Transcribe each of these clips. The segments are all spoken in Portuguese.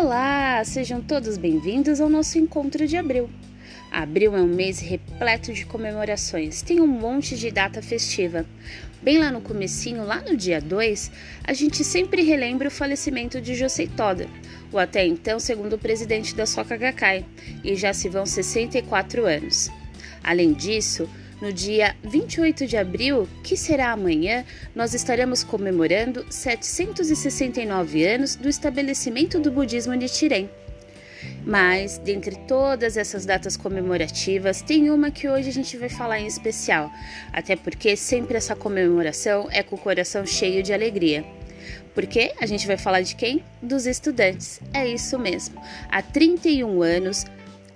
Olá, sejam todos bem-vindos ao nosso encontro de abril. Abril é um mês repleto de comemorações, tem um monte de data festiva. Bem lá no comecinho, lá no dia 2, a gente sempre relembra o falecimento de Josei Toda, o até então segundo presidente da Soca Gakkai, e já se vão 64 anos. Além disso, no dia 28 de abril, que será amanhã, nós estaremos comemorando 769 anos do estabelecimento do budismo de Tirem. Mas, dentre todas essas datas comemorativas, tem uma que hoje a gente vai falar em especial, até porque sempre essa comemoração é com o coração cheio de alegria. Porque a gente vai falar de quem? Dos estudantes. É isso mesmo. Há 31 anos,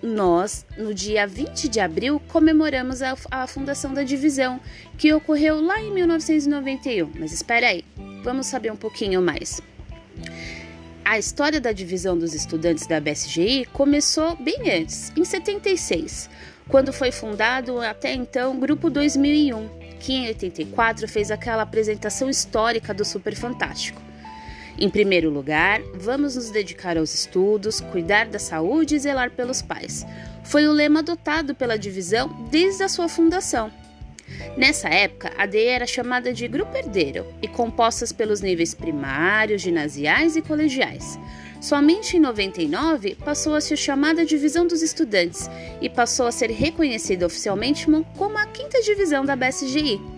nós, no dia 20 de abril, comemoramos a, a, fundação da divisão, que ocorreu lá em 1991. Mas espera aí, vamos saber um pouquinho mais. A história da divisão dos estudantes da BSGI começou bem antes, em 76, quando foi fundado até então o Grupo 2001, que em 84 fez aquela apresentação histórica do Super Fantástico. Em primeiro lugar, vamos nos dedicar aos estudos, cuidar da saúde e zelar pelos pais. Foi o lema adotado pela divisão desde a sua fundação. Nessa época, a DE era chamada de Grupo Herdeiro e compostas pelos níveis primários, ginasiais e colegiais. Somente em 99 passou a ser chamada Divisão dos Estudantes e passou a ser reconhecida oficialmente como a quinta divisão da BSGI.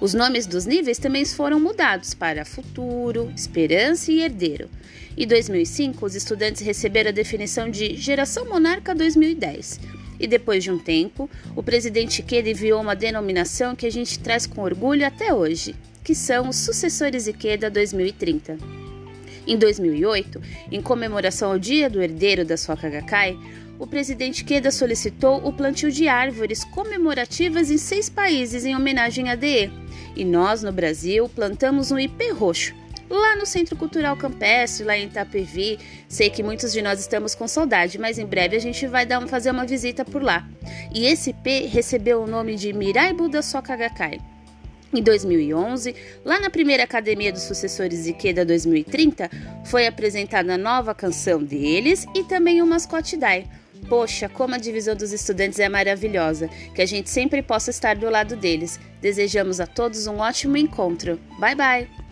Os nomes dos níveis também foram mudados para Futuro, Esperança e Herdeiro. Em 2005, os estudantes receberam a definição de Geração Monarca 2010. E depois de um tempo, o presidente Ikeda enviou uma denominação que a gente traz com orgulho até hoje, que são os Sucessores Ikeda 2030. Em 2008, em comemoração ao Dia do Herdeiro da Soka Gakkai, o presidente Queda solicitou o plantio de árvores comemorativas em seis países em homenagem à DE. E nós, no Brasil, plantamos um ipê roxo, lá no Centro Cultural Campestre, lá em Itapevi. Sei que muitos de nós estamos com saudade, mas em breve a gente vai dar, fazer uma visita por lá. E esse ipê recebeu o nome de Mirai Buda Soka Gakkai. Em 2011, lá na primeira Academia dos Sucessores Ikeda 2030, foi apresentada a nova canção deles e também o mascote Dai, Poxa, como a divisão dos estudantes é maravilhosa, que a gente sempre possa estar do lado deles. Desejamos a todos um ótimo encontro. Bye bye!